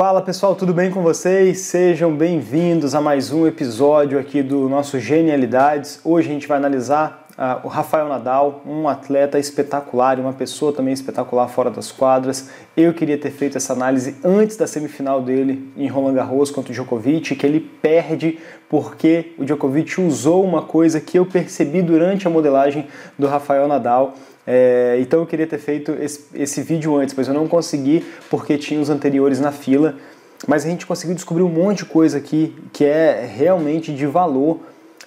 Fala pessoal, tudo bem com vocês? Sejam bem-vindos a mais um episódio aqui do nosso Genialidades. Hoje a gente vai analisar uh, o Rafael Nadal, um atleta espetacular e uma pessoa também espetacular fora das quadras. Eu queria ter feito essa análise antes da semifinal dele em Roland Garros contra o Djokovic, que ele perde porque o Djokovic usou uma coisa que eu percebi durante a modelagem do Rafael Nadal é, então eu queria ter feito esse, esse vídeo antes, mas eu não consegui porque tinha os anteriores na fila. Mas a gente conseguiu descobrir um monte de coisa aqui que é realmente de valor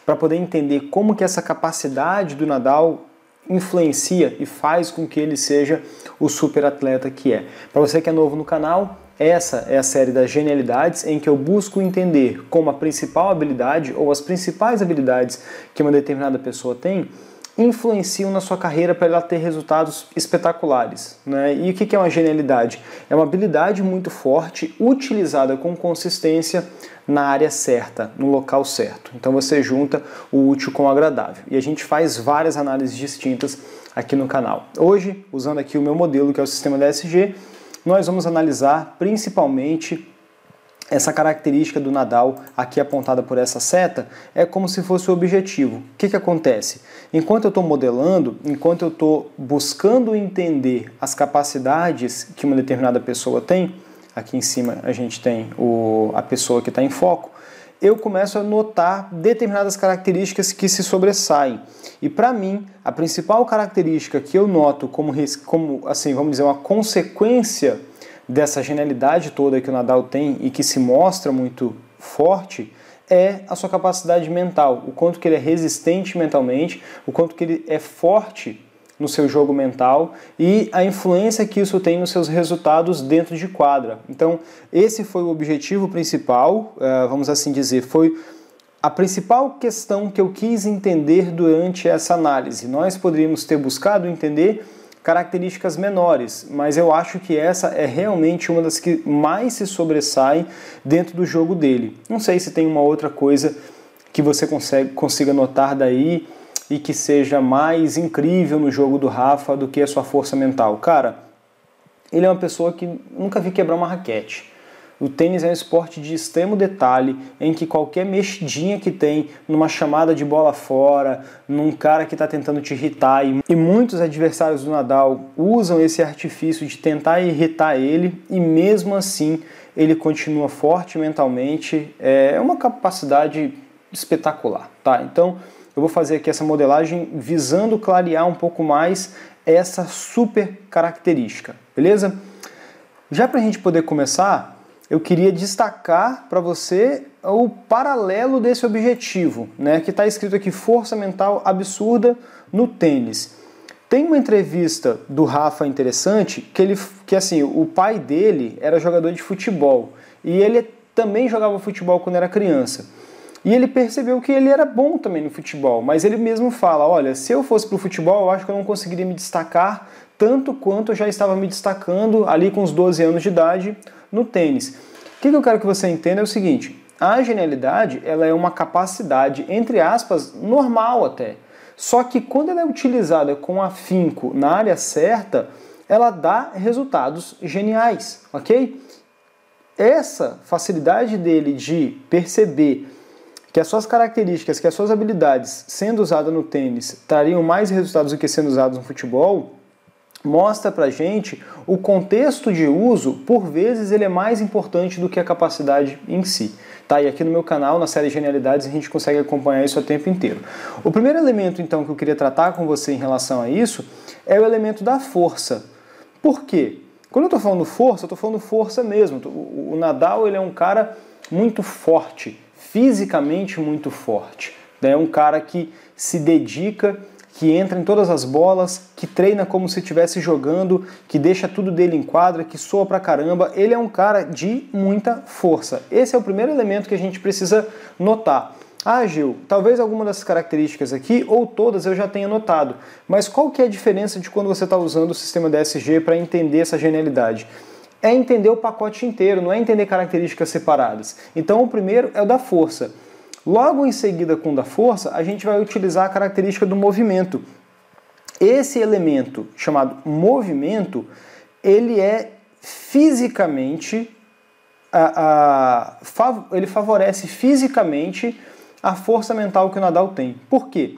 para poder entender como que essa capacidade do Nadal influencia e faz com que ele seja o super atleta que é. Para você que é novo no canal, essa é a série das genialidades em que eu busco entender como a principal habilidade ou as principais habilidades que uma determinada pessoa tem influenciam na sua carreira para ela ter resultados espetaculares. Né? E o que é uma genialidade? É uma habilidade muito forte, utilizada com consistência na área certa, no local certo. Então você junta o útil com o agradável. E a gente faz várias análises distintas aqui no canal. Hoje, usando aqui o meu modelo, que é o sistema DSG, nós vamos analisar principalmente essa característica do Nadal, aqui apontada por essa seta, é como se fosse o objetivo. O que, que acontece? Enquanto eu estou modelando, enquanto eu estou buscando entender as capacidades que uma determinada pessoa tem, aqui em cima a gente tem o, a pessoa que está em foco, eu começo a notar determinadas características que se sobressaem. E para mim, a principal característica que eu noto como, como assim, vamos dizer, uma consequência dessa genialidade toda que o Nadal tem e que se mostra muito forte é a sua capacidade mental, o quanto que ele é resistente mentalmente, o quanto que ele é forte no seu jogo mental e a influência que isso tem nos seus resultados dentro de quadra. Então, esse foi o objetivo principal, eh, vamos assim dizer, foi a principal questão que eu quis entender durante essa análise. Nós poderíamos ter buscado entender características menores, mas eu acho que essa é realmente uma das que mais se sobressai dentro do jogo dele. Não sei se tem uma outra coisa que você consegue, consiga notar daí e que seja mais incrível no jogo do Rafa do que a sua força mental. Cara, ele é uma pessoa que nunca vi quebrar uma raquete. O tênis é um esporte de extremo detalhe, em que qualquer mexidinha que tem numa chamada de bola fora, num cara que está tentando te irritar, e muitos adversários do Nadal usam esse artifício de tentar irritar ele, e mesmo assim ele continua forte mentalmente, é uma capacidade espetacular, tá? Então eu vou fazer aqui essa modelagem visando clarear um pouco mais essa super característica, beleza? Já para a gente poder começar, eu queria destacar para você o paralelo desse objetivo, né, que está escrito aqui força mental absurda no tênis. Tem uma entrevista do Rafa interessante que ele que assim, o pai dele era jogador de futebol e ele também jogava futebol quando era criança. E ele percebeu que ele era bom também no futebol, mas ele mesmo fala: olha, se eu fosse para o futebol, eu acho que eu não conseguiria me destacar tanto quanto eu já estava me destacando ali com os 12 anos de idade no tênis. O que eu quero que você entenda é o seguinte: a genialidade ela é uma capacidade, entre aspas, normal até. Só que quando ela é utilizada com afinco na área certa, ela dá resultados geniais, ok? Essa facilidade dele de perceber que as suas características, que as suas habilidades sendo usadas no tênis trariam mais resultados do que sendo usados no futebol, mostra pra gente o contexto de uso, por vezes ele é mais importante do que a capacidade em si. Tá? E aqui no meu canal, na série Genialidades, a gente consegue acompanhar isso o tempo inteiro. O primeiro elemento então que eu queria tratar com você em relação a isso é o elemento da força. Por quê? Quando eu estou falando força, eu estou falando força mesmo. O Nadal ele é um cara muito forte, fisicamente muito forte. É um cara que se dedica que entra em todas as bolas, que treina como se estivesse jogando, que deixa tudo dele em quadra, que soa pra caramba. Ele é um cara de muita força. Esse é o primeiro elemento que a gente precisa notar. Ah, Gil, talvez alguma dessas características aqui ou todas eu já tenha notado, mas qual que é a diferença de quando você está usando o sistema DSG para entender essa genialidade? É entender o pacote inteiro, não é entender características separadas. Então, o primeiro é o da força. Logo em seguida com da força, a gente vai utilizar a característica do movimento. Esse elemento chamado movimento, ele é fisicamente a, a, ele favorece fisicamente a força mental que o Nadal tem. Por quê?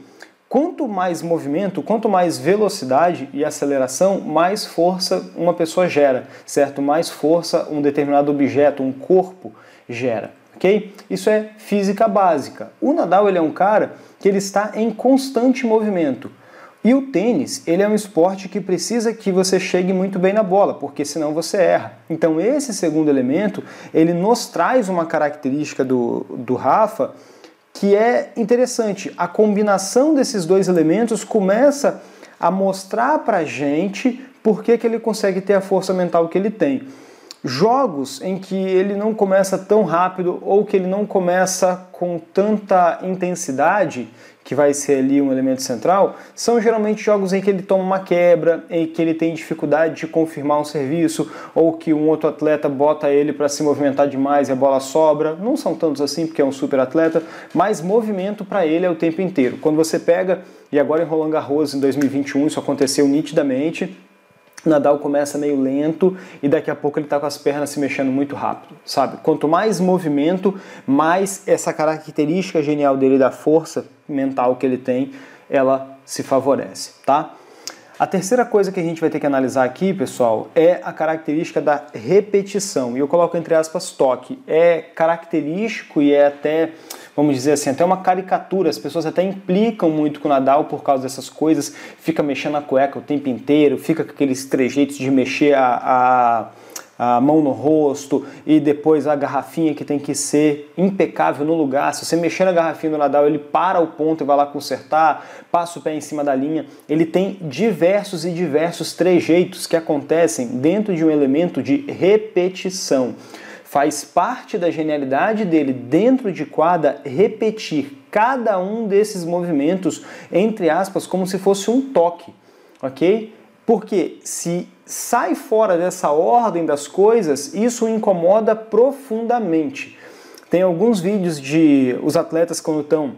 Quanto mais movimento, quanto mais velocidade e aceleração, mais força uma pessoa gera, certo? Mais força um determinado objeto, um corpo gera, ok? Isso é física básica. O Nadal ele é um cara que ele está em constante movimento. E o tênis, ele é um esporte que precisa que você chegue muito bem na bola, porque senão você erra. Então esse segundo elemento, ele nos traz uma característica do, do Rafa que é interessante. A combinação desses dois elementos começa a mostrar para a gente por que, que ele consegue ter a força mental que ele tem. Jogos em que ele não começa tão rápido ou que ele não começa com tanta intensidade, que vai ser ali um elemento central, são geralmente jogos em que ele toma uma quebra, em que ele tem dificuldade de confirmar um serviço, ou que um outro atleta bota ele para se movimentar demais e a bola sobra. Não são tantos assim, porque é um super atleta, mas movimento para ele é o tempo inteiro. Quando você pega, e agora em Roland Garros em 2021 isso aconteceu nitidamente, Nadal começa meio lento e daqui a pouco ele está com as pernas se mexendo muito rápido, sabe? Quanto mais movimento, mais essa característica genial dele da força mental que ele tem, ela se favorece, tá? A terceira coisa que a gente vai ter que analisar aqui, pessoal, é a característica da repetição. E eu coloco entre aspas toque. É característico e é até vamos dizer assim, até uma caricatura. As pessoas até implicam muito com o Nadal por causa dessas coisas, fica mexendo a cueca o tempo inteiro, fica com aqueles trejeitos de mexer a, a, a mão no rosto e depois a garrafinha que tem que ser impecável no lugar. Se você mexer na garrafinha do Nadal, ele para o ponto e vai lá consertar, passa o pé em cima da linha. Ele tem diversos e diversos trejeitos que acontecem dentro de um elemento de repetição faz parte da genialidade dele dentro de quadra repetir cada um desses movimentos, entre aspas, como se fosse um toque, ok? Porque se sai fora dessa ordem das coisas, isso incomoda profundamente. Tem alguns vídeos de os atletas quando estão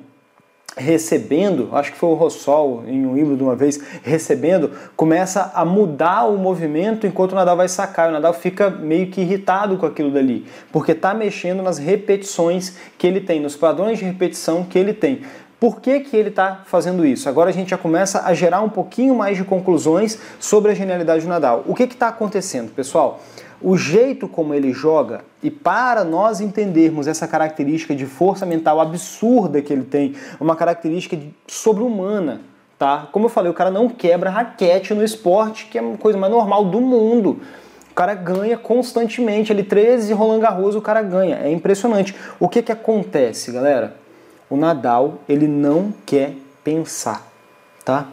recebendo, acho que foi o Rossol em um de uma vez, recebendo, começa a mudar o movimento enquanto o Nadal vai sacar. O Nadal fica meio que irritado com aquilo dali, porque está mexendo nas repetições que ele tem, nos padrões de repetição que ele tem. Por que, que ele está fazendo isso? Agora a gente já começa a gerar um pouquinho mais de conclusões sobre a genialidade do Nadal. O que está acontecendo, pessoal? O jeito como ele joga e para nós entendermos essa característica de força mental absurda que ele tem, uma característica sobre-humana, tá? Como eu falei, o cara não quebra raquete no esporte, que é uma coisa mais normal do mundo. O cara ganha constantemente, ele 13 Roland Garros, o cara ganha. É impressionante. O que que acontece, galera? O Nadal, ele não quer pensar, tá?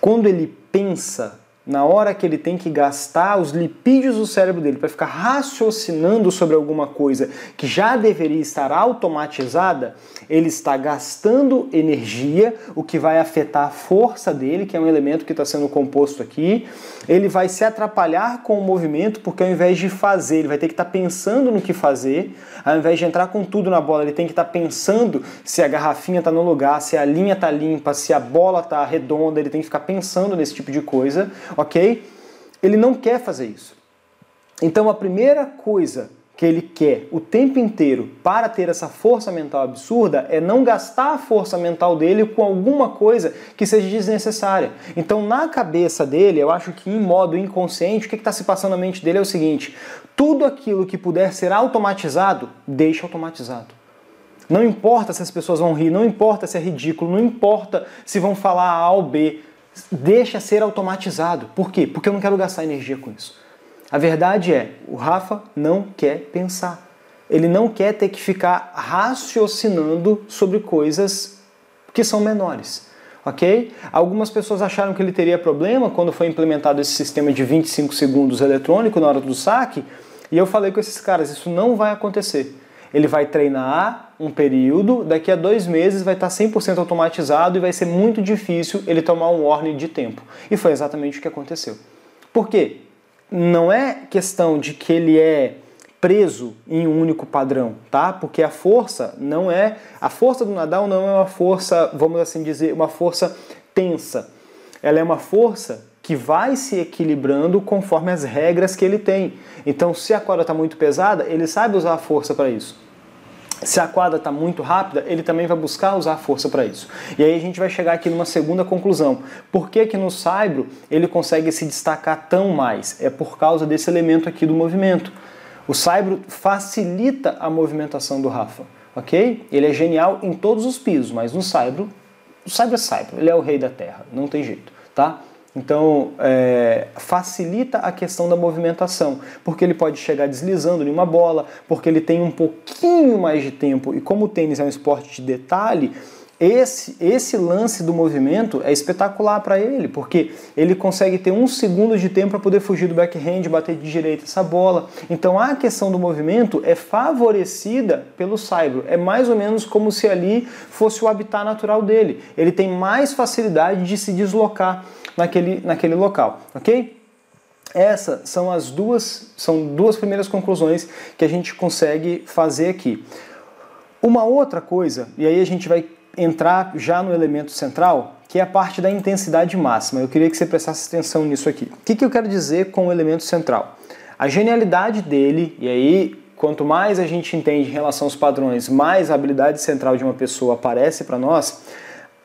Quando ele pensa, na hora que ele tem que gastar os lipídios do cérebro dele para ficar raciocinando sobre alguma coisa que já deveria estar automatizada, ele está gastando energia, o que vai afetar a força dele, que é um elemento que está sendo composto aqui. Ele vai se atrapalhar com o movimento, porque ao invés de fazer, ele vai ter que estar tá pensando no que fazer, ao invés de entrar com tudo na bola, ele tem que estar tá pensando se a garrafinha está no lugar, se a linha está limpa, se a bola está redonda, ele tem que ficar pensando nesse tipo de coisa ok? Ele não quer fazer isso. Então a primeira coisa que ele quer o tempo inteiro para ter essa força mental absurda é não gastar a força mental dele com alguma coisa que seja desnecessária. Então, na cabeça dele, eu acho que em modo inconsciente, o que está se passando na mente dele é o seguinte: tudo aquilo que puder ser automatizado, deixa automatizado. Não importa se as pessoas vão rir, não importa se é ridículo, não importa se vão falar A ou B deixa ser automatizado. Por quê? Porque eu não quero gastar energia com isso. A verdade é, o Rafa não quer pensar. Ele não quer ter que ficar raciocinando sobre coisas que são menores. Ok? Algumas pessoas acharam que ele teria problema quando foi implementado esse sistema de 25 segundos eletrônico na hora do saque, e eu falei com esses caras: isso não vai acontecer. Ele vai treinar um período, daqui a dois meses vai estar 100% automatizado e vai ser muito difícil ele tomar um warning de tempo. E foi exatamente o que aconteceu. Por quê? Não é questão de que ele é preso em um único padrão, tá? Porque a força não é a força do Nadal não é uma força, vamos assim dizer, uma força tensa. Ela é uma força que vai se equilibrando conforme as regras que ele tem. Então, se a corda está muito pesada, ele sabe usar a força para isso. Se a quadra está muito rápida, ele também vai buscar usar força para isso. E aí a gente vai chegar aqui numa segunda conclusão. Por que, que no saibro ele consegue se destacar tão mais? É por causa desse elemento aqui do movimento. O saibro facilita a movimentação do Rafa, ok? Ele é genial em todos os pisos, mas no saibro, o saibro é saibro, ele é o rei da terra, não tem jeito, tá? Então, é, facilita a questão da movimentação, porque ele pode chegar deslizando em uma bola, porque ele tem um pouquinho mais de tempo, e como o tênis é um esporte de detalhe, esse, esse lance do movimento é espetacular para ele, porque ele consegue ter um segundo de tempo para poder fugir do backhand, bater de direita essa bola. Então a questão do movimento é favorecida pelo saibro. É mais ou menos como se ali fosse o habitat natural dele. Ele tem mais facilidade de se deslocar naquele, naquele local, ok? Essas são as duas, são duas primeiras conclusões que a gente consegue fazer aqui. Uma outra coisa, e aí a gente vai entrar já no elemento central, que é a parte da intensidade máxima. Eu queria que você prestasse atenção nisso aqui. O que, que eu quero dizer com o elemento central? A genialidade dele, e aí quanto mais a gente entende em relação aos padrões, mais a habilidade central de uma pessoa aparece para nós,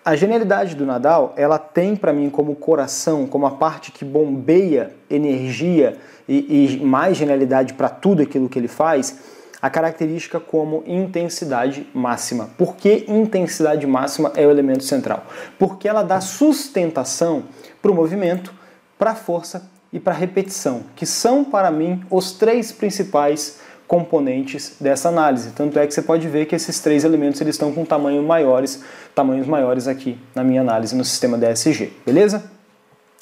a genialidade do Nadal, ela tem para mim como coração, como a parte que bombeia energia e, e mais genialidade para tudo aquilo que ele faz, a característica como intensidade máxima. Por que intensidade máxima é o elemento central? Porque ela dá sustentação para o movimento, para a força e para a repetição, que são para mim os três principais componentes dessa análise. Tanto é que você pode ver que esses três elementos eles estão com tamanho maiores, tamanhos maiores aqui na minha análise no sistema DSG, beleza?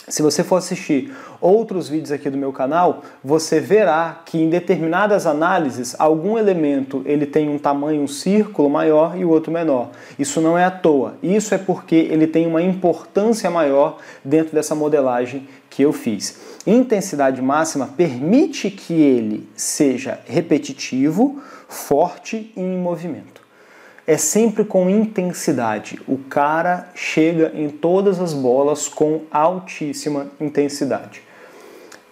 Se você for assistir outros vídeos aqui do meu canal, você verá que em determinadas análises algum elemento ele tem um tamanho, um círculo maior e o outro menor. Isso não é à toa. Isso é porque ele tem uma importância maior dentro dessa modelagem que eu fiz. Intensidade máxima permite que ele seja repetitivo, forte e em movimento é sempre com intensidade. O cara chega em todas as bolas com altíssima intensidade.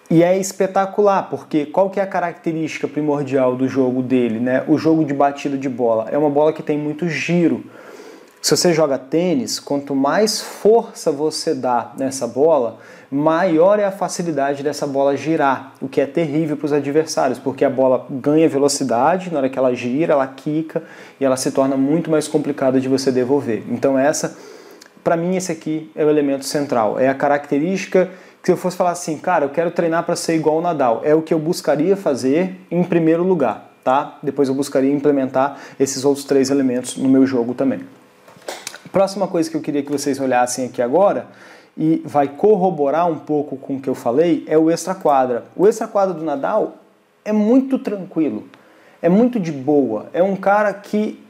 E é espetacular, porque qual que é a característica primordial do jogo dele, né? O jogo de batida de bola é uma bola que tem muito giro. Se você joga tênis, quanto mais força você dá nessa bola, maior é a facilidade dessa bola girar, o que é terrível para os adversários, porque a bola ganha velocidade, na hora que ela gira, ela quica e ela se torna muito mais complicada de você devolver. Então essa, para mim esse aqui é o elemento central, é a característica que se eu fosse falar assim, cara, eu quero treinar para ser igual ao Nadal, é o que eu buscaria fazer em primeiro lugar, tá? Depois eu buscaria implementar esses outros três elementos no meu jogo também. Próxima coisa que eu queria que vocês olhassem aqui agora e vai corroborar um pouco com o que eu falei é o extra quadra. O extra quadra do Nadal é muito tranquilo, é muito de boa, é um cara que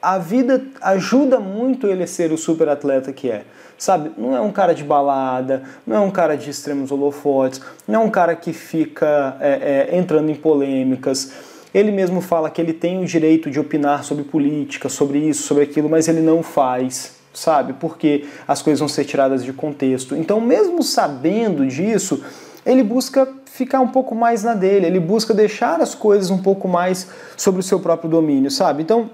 a vida ajuda muito ele a ser o super atleta que é. Sabe, não é um cara de balada, não é um cara de extremos holofotes, não é um cara que fica é, é, entrando em polêmicas. Ele mesmo fala que ele tem o direito de opinar sobre política, sobre isso, sobre aquilo, mas ele não faz, sabe? Porque as coisas vão ser tiradas de contexto. Então, mesmo sabendo disso, ele busca ficar um pouco mais na dele, ele busca deixar as coisas um pouco mais sobre o seu próprio domínio, sabe? Então,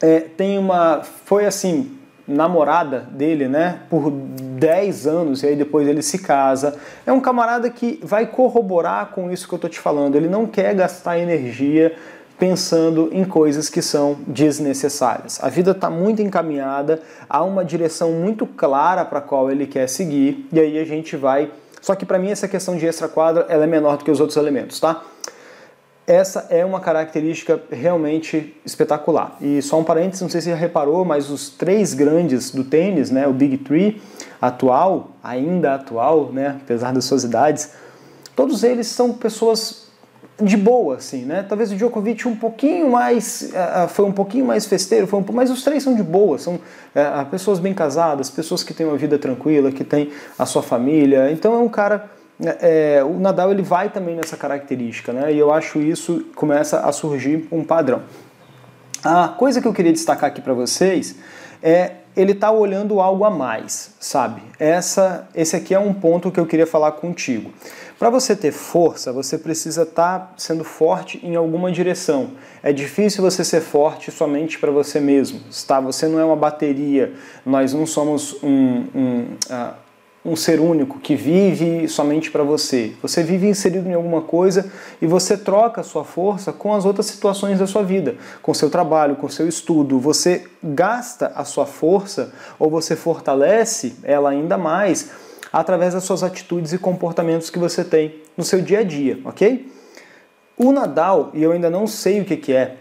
é, tem uma. Foi assim, namorada dele, né, por 10 anos e aí depois ele se casa. É um camarada que vai corroborar com isso que eu tô te falando. Ele não quer gastar energia pensando em coisas que são desnecessárias. A vida está muito encaminhada, há uma direção muito clara para qual ele quer seguir e aí a gente vai. Só que para mim essa questão de extra quadra ela é menor do que os outros elementos, tá? Essa é uma característica realmente espetacular. E só um parênteses, não sei se você reparou, mas os três grandes do tênis, né, o Big Three atual, ainda atual, né, apesar das suas idades, todos eles são pessoas de boa, assim, né? Talvez o Djokovic um pouquinho mais, uh, foi um pouquinho mais festeiro, foi um, mas os três são de boa, são uh, pessoas bem casadas, pessoas que têm uma vida tranquila, que têm a sua família. Então é um cara é, o Nadal ele vai também nessa característica, né? E eu acho isso começa a surgir um padrão. A coisa que eu queria destacar aqui para vocês é ele está olhando algo a mais, sabe? Essa, esse aqui é um ponto que eu queria falar contigo. Para você ter força, você precisa estar tá sendo forte em alguma direção. É difícil você ser forte somente para você mesmo, tá? Você não é uma bateria, nós não somos um, um, uh, um ser único que vive somente para você. Você vive inserido em alguma coisa e você troca a sua força com as outras situações da sua vida, com seu trabalho, com seu estudo. Você gasta a sua força ou você fortalece ela ainda mais através das suas atitudes e comportamentos que você tem no seu dia a dia, ok? O Nadal, e eu ainda não sei o que, que é,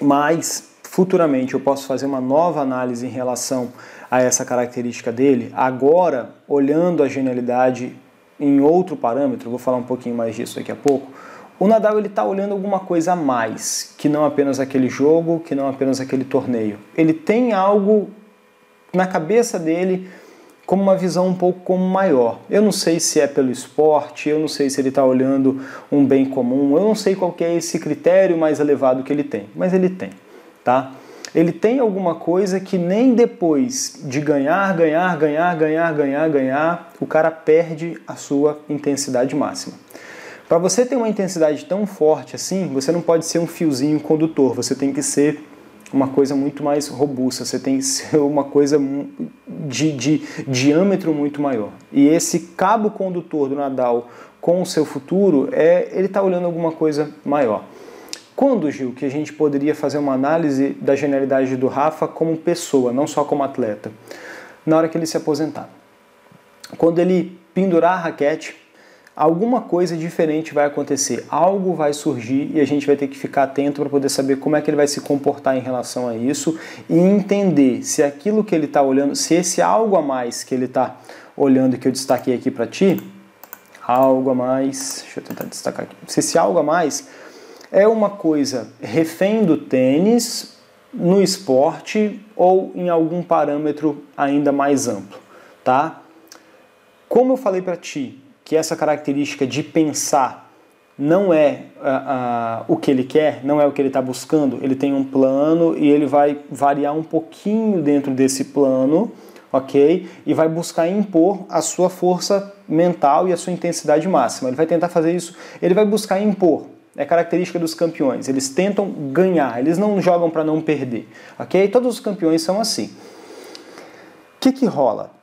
mas futuramente eu posso fazer uma nova análise em relação a essa característica dele, agora, olhando a genialidade em outro parâmetro, vou falar um pouquinho mais disso daqui a pouco, o Nadal ele está olhando alguma coisa a mais, que não apenas aquele jogo, que não apenas aquele torneio. Ele tem algo na cabeça dele como uma visão um pouco como maior. Eu não sei se é pelo esporte, eu não sei se ele está olhando um bem comum, eu não sei qual é esse critério mais elevado que ele tem, mas ele tem, tá? ele tem alguma coisa que nem depois de ganhar, ganhar, ganhar, ganhar, ganhar, ganhar, o cara perde a sua intensidade máxima. Para você ter uma intensidade tão forte assim, você não pode ser um fiozinho condutor, você tem que ser uma coisa muito mais robusta, você tem que ser uma coisa de, de diâmetro muito maior. E esse cabo condutor do Nadal com o seu futuro, é ele está olhando alguma coisa maior. Quando, Gil, que a gente poderia fazer uma análise da genialidade do Rafa como pessoa, não só como atleta? Na hora que ele se aposentar. Quando ele pendurar a raquete, alguma coisa diferente vai acontecer, algo vai surgir e a gente vai ter que ficar atento para poder saber como é que ele vai se comportar em relação a isso e entender se aquilo que ele está olhando, se esse algo a mais que ele está olhando que eu destaquei aqui para ti, algo a mais, deixa eu tentar destacar aqui, se esse algo a mais é uma coisa refém do tênis no esporte ou em algum parâmetro ainda mais amplo, tá? Como eu falei para ti que essa característica de pensar não é uh, uh, o que ele quer, não é o que ele está buscando, ele tem um plano e ele vai variar um pouquinho dentro desse plano, ok? E vai buscar impor a sua força mental e a sua intensidade máxima. Ele vai tentar fazer isso, ele vai buscar impor é característica dos campeões. Eles tentam ganhar, eles não jogam para não perder, ok? Todos os campeões são assim. O que, que rola?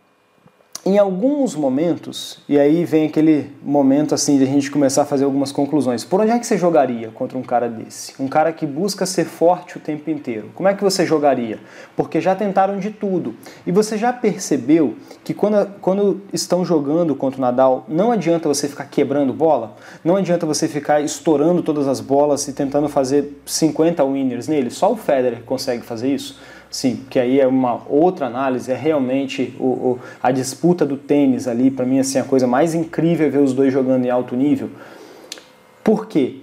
Em alguns momentos, e aí vem aquele momento assim de a gente começar a fazer algumas conclusões. Por onde é que você jogaria contra um cara desse? Um cara que busca ser forte o tempo inteiro. Como é que você jogaria? Porque já tentaram de tudo. E você já percebeu que quando, quando estão jogando contra o Nadal, não adianta você ficar quebrando bola, não adianta você ficar estourando todas as bolas e tentando fazer 50 winners nele. Só o Federer consegue fazer isso. Sim, que aí é uma outra análise, é realmente o, o a disputa do tênis ali, para mim, assim, a coisa mais incrível é ver os dois jogando em alto nível. Por quê?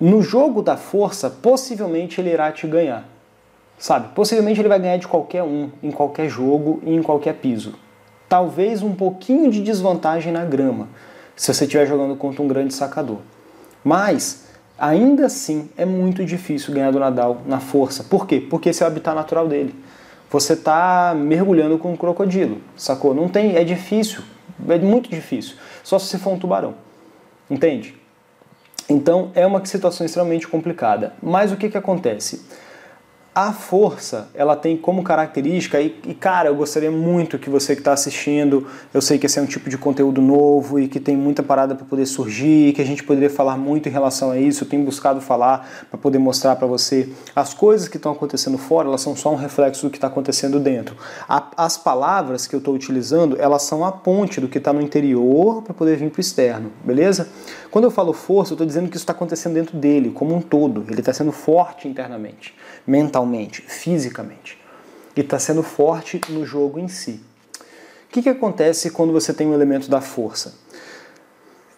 No jogo da força, possivelmente ele irá te ganhar. Sabe? Possivelmente ele vai ganhar de qualquer um, em qualquer jogo e em qualquer piso. Talvez um pouquinho de desvantagem na grama, se você estiver jogando contra um grande sacador. Mas Ainda assim, é muito difícil ganhar do Nadal na força. Por quê? Porque esse é o habitat natural dele. Você está mergulhando com um crocodilo, sacou? Não tem, é difícil, é muito difícil. Só se você for um tubarão, entende? Então é uma situação extremamente complicada. Mas o que, que acontece? A força, ela tem como característica, e, e cara, eu gostaria muito que você que está assistindo, eu sei que esse é um tipo de conteúdo novo e que tem muita parada para poder surgir, que a gente poderia falar muito em relação a isso, eu tenho buscado falar para poder mostrar para você as coisas que estão acontecendo fora, elas são só um reflexo do que está acontecendo dentro. A, as palavras que eu estou utilizando, elas são a ponte do que está no interior para poder vir para o externo, beleza? Quando eu falo força, eu estou dizendo que isso está acontecendo dentro dele, como um todo, ele está sendo forte internamente mentalmente, fisicamente. E está sendo forte no jogo em si. O que, que acontece quando você tem um elemento da força?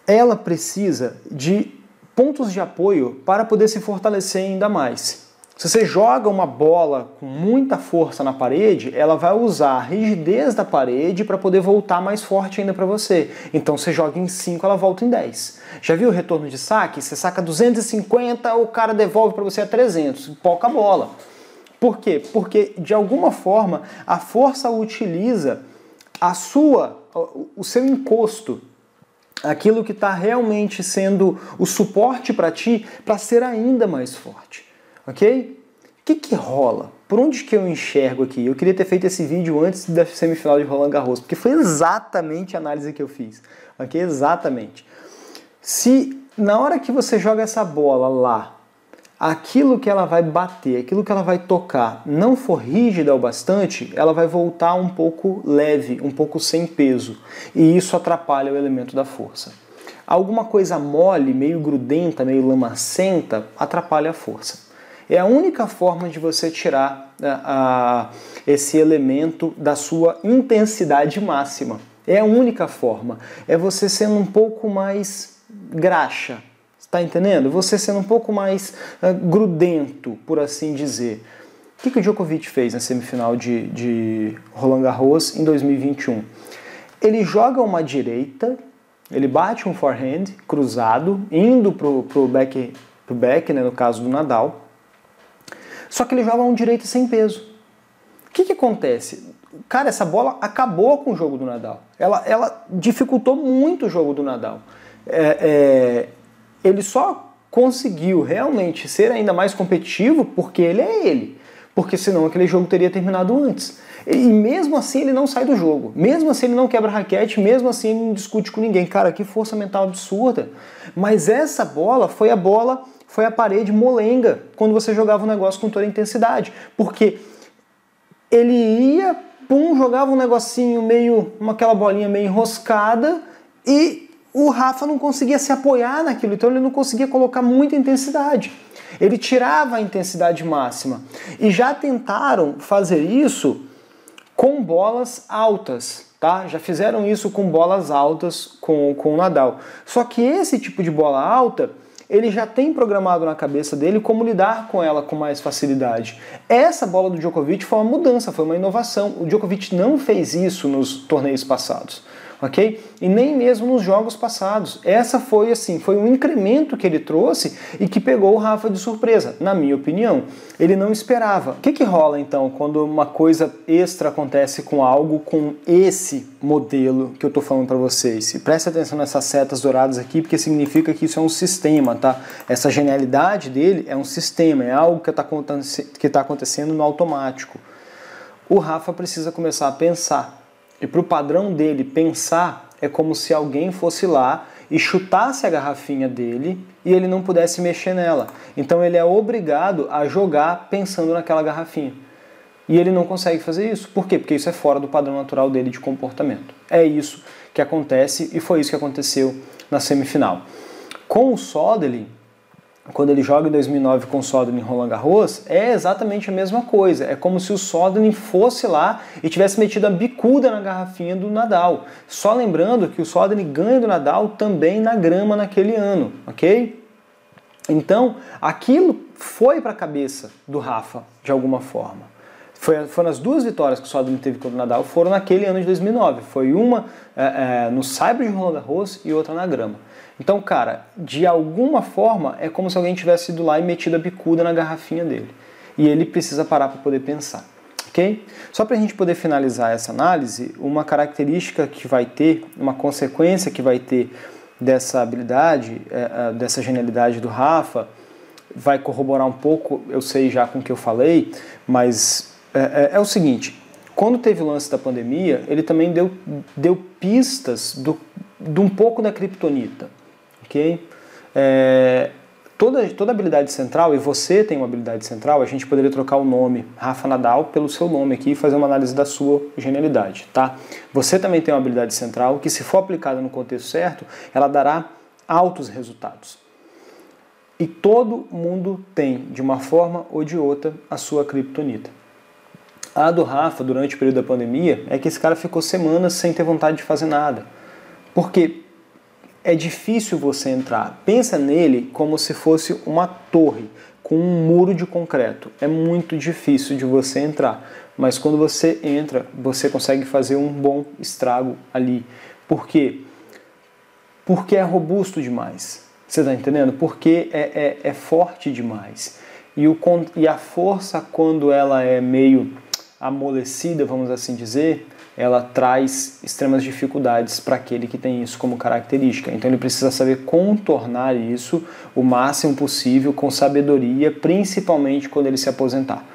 Ela precisa de pontos de apoio para poder se fortalecer ainda mais. Se você joga uma bola com muita força na parede, ela vai usar a rigidez da parede para poder voltar mais forte ainda para você. Então você joga em 5, ela volta em 10. Já viu o retorno de saque? Você saca 250, o cara devolve para você a 300. Pouca bola. Por quê? Porque de alguma forma a força utiliza a sua, o seu encosto, aquilo que está realmente sendo o suporte para ti, para ser ainda mais forte, ok? O que, que rola? Por onde que eu enxergo aqui? Eu queria ter feito esse vídeo antes da semifinal de Roland Garros, porque foi exatamente a análise que eu fiz, ok? Exatamente. Se na hora que você joga essa bola lá aquilo que ela vai bater, aquilo que ela vai tocar, não for rígida o bastante, ela vai voltar um pouco leve, um pouco sem peso. E isso atrapalha o elemento da força. Alguma coisa mole, meio grudenta, meio lamacenta, atrapalha a força. É a única forma de você tirar uh, esse elemento da sua intensidade máxima. É a única forma. É você sendo um pouco mais graxa, Está entendendo? Você sendo um pouco mais uh, grudento, por assim dizer. O que, que o Djokovic fez na semifinal de, de Roland Garros em 2021? Ele joga uma direita, ele bate um forehand cruzado, indo pro, pro back, pro back né, no caso do Nadal, só que ele joga um direito sem peso. O que, que acontece? Cara, essa bola acabou com o jogo do Nadal. Ela, ela dificultou muito o jogo do Nadal. É, é, ele só conseguiu realmente ser ainda mais competitivo porque ele é ele. Porque senão aquele jogo teria terminado antes. E mesmo assim ele não sai do jogo. Mesmo assim ele não quebra raquete, mesmo assim ele não discute com ninguém. Cara, que força mental absurda. Mas essa bola foi a bola, foi a parede molenga quando você jogava o um negócio com toda a intensidade. Porque ele ia, pum, jogava um negocinho meio, uma aquela bolinha meio enroscada e o Rafa não conseguia se apoiar naquilo, então ele não conseguia colocar muita intensidade. Ele tirava a intensidade máxima. E já tentaram fazer isso com bolas altas, tá? Já fizeram isso com bolas altas com, com o Nadal. Só que esse tipo de bola alta, ele já tem programado na cabeça dele como lidar com ela com mais facilidade. Essa bola do Djokovic foi uma mudança, foi uma inovação. O Djokovic não fez isso nos torneios passados ok? E nem mesmo nos jogos passados. Essa foi assim, foi um incremento que ele trouxe e que pegou o Rafa de surpresa, na minha opinião. Ele não esperava. O que, que rola então quando uma coisa extra acontece com algo com esse modelo que eu estou falando para vocês? E preste atenção nessas setas douradas aqui, porque significa que isso é um sistema, tá? Essa genialidade dele é um sistema, é algo que está tá acontecendo no automático. O Rafa precisa começar a pensar e para o padrão dele pensar, é como se alguém fosse lá e chutasse a garrafinha dele e ele não pudesse mexer nela. Então ele é obrigado a jogar pensando naquela garrafinha. E ele não consegue fazer isso. Por quê? Porque isso é fora do padrão natural dele de comportamento. É isso que acontece e foi isso que aconteceu na semifinal. Com o Soderling, quando ele joga em 2009 com o Soderling em Roland Garros, é exatamente a mesma coisa. É como se o Soderling fosse lá e tivesse metido a bicuda na garrafinha do Nadal. Só lembrando que o Soderling ganha do Nadal também na grama naquele ano, ok? Então, aquilo foi para a cabeça do Rafa, de alguma forma. Foi, foram as duas vitórias que o Soderling teve contra o Nadal, foram naquele ano de 2009. Foi uma é, é, no Saibro de Roland Garros e outra na grama. Então, cara, de alguma forma é como se alguém tivesse ido lá e metido a bicuda na garrafinha dele. E ele precisa parar para poder pensar. Ok? Só para a gente poder finalizar essa análise, uma característica que vai ter, uma consequência que vai ter dessa habilidade, é, é, dessa genialidade do Rafa, vai corroborar um pouco, eu sei já com o que eu falei, mas é, é, é o seguinte: quando teve o lance da pandemia, ele também deu, deu pistas do, de um pouco da criptonita ok? É, toda, toda habilidade central, e você tem uma habilidade central, a gente poderia trocar o nome Rafa Nadal pelo seu nome aqui e fazer uma análise da sua genialidade, tá? Você também tem uma habilidade central que, se for aplicada no contexto certo, ela dará altos resultados. E todo mundo tem, de uma forma ou de outra, a sua criptonita. A do Rafa, durante o período da pandemia, é que esse cara ficou semanas sem ter vontade de fazer nada. Porque é difícil você entrar. Pensa nele como se fosse uma torre com um muro de concreto. É muito difícil de você entrar, mas quando você entra, você consegue fazer um bom estrago ali. Por quê? Porque é robusto demais. Você está entendendo? Porque é, é, é forte demais. e, o, e a força, quando ela é meio amolecida, vamos assim dizer, ela traz extremas dificuldades para aquele que tem isso como característica. Então ele precisa saber contornar isso o máximo possível com sabedoria, principalmente quando ele se aposentar.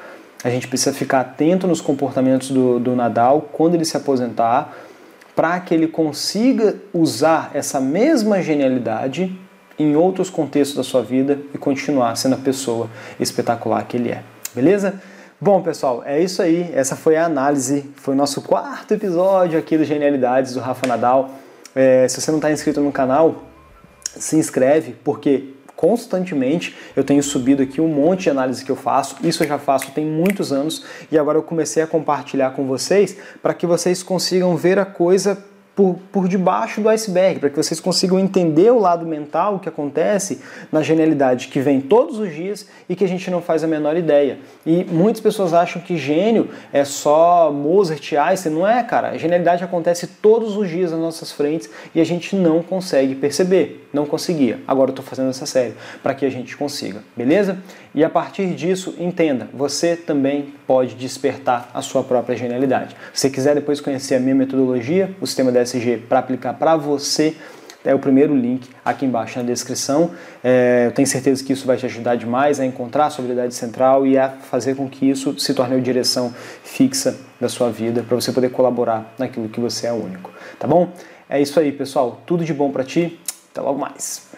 A gente precisa ficar atento nos comportamentos do, do Nadal quando ele se aposentar, para que ele consiga usar essa mesma genialidade em outros contextos da sua vida e continuar sendo a pessoa espetacular que ele é. Beleza? Bom, pessoal, é isso aí. Essa foi a análise, foi o nosso quarto episódio aqui do Genialidades do Rafa Nadal. É, se você não está inscrito no canal, se inscreve, porque constantemente eu tenho subido aqui um monte de análise que eu faço. Isso eu já faço tem muitos anos e agora eu comecei a compartilhar com vocês para que vocês consigam ver a coisa por, por debaixo do iceberg, para que vocês consigam entender o lado mental que acontece na genialidade que vem todos os dias e que a gente não faz a menor ideia. E muitas pessoas acham que gênio é só Mozart, Einstein. Não é, cara. A genialidade acontece todos os dias nas nossas frentes e a gente não consegue perceber. Não conseguia. Agora eu estou fazendo essa série para que a gente consiga, beleza? E a partir disso, entenda, você também pode despertar a sua própria genialidade. Se quiser depois conhecer a minha metodologia, o sistema Para aplicar para você, é o primeiro link aqui embaixo na descrição. É, eu tenho certeza que isso vai te ajudar demais a encontrar a sua habilidade central e a fazer com que isso se torne a direção fixa da sua vida para você poder colaborar naquilo que você é único. Tá bom? É isso aí, pessoal. Tudo de bom para ti. Até logo mais.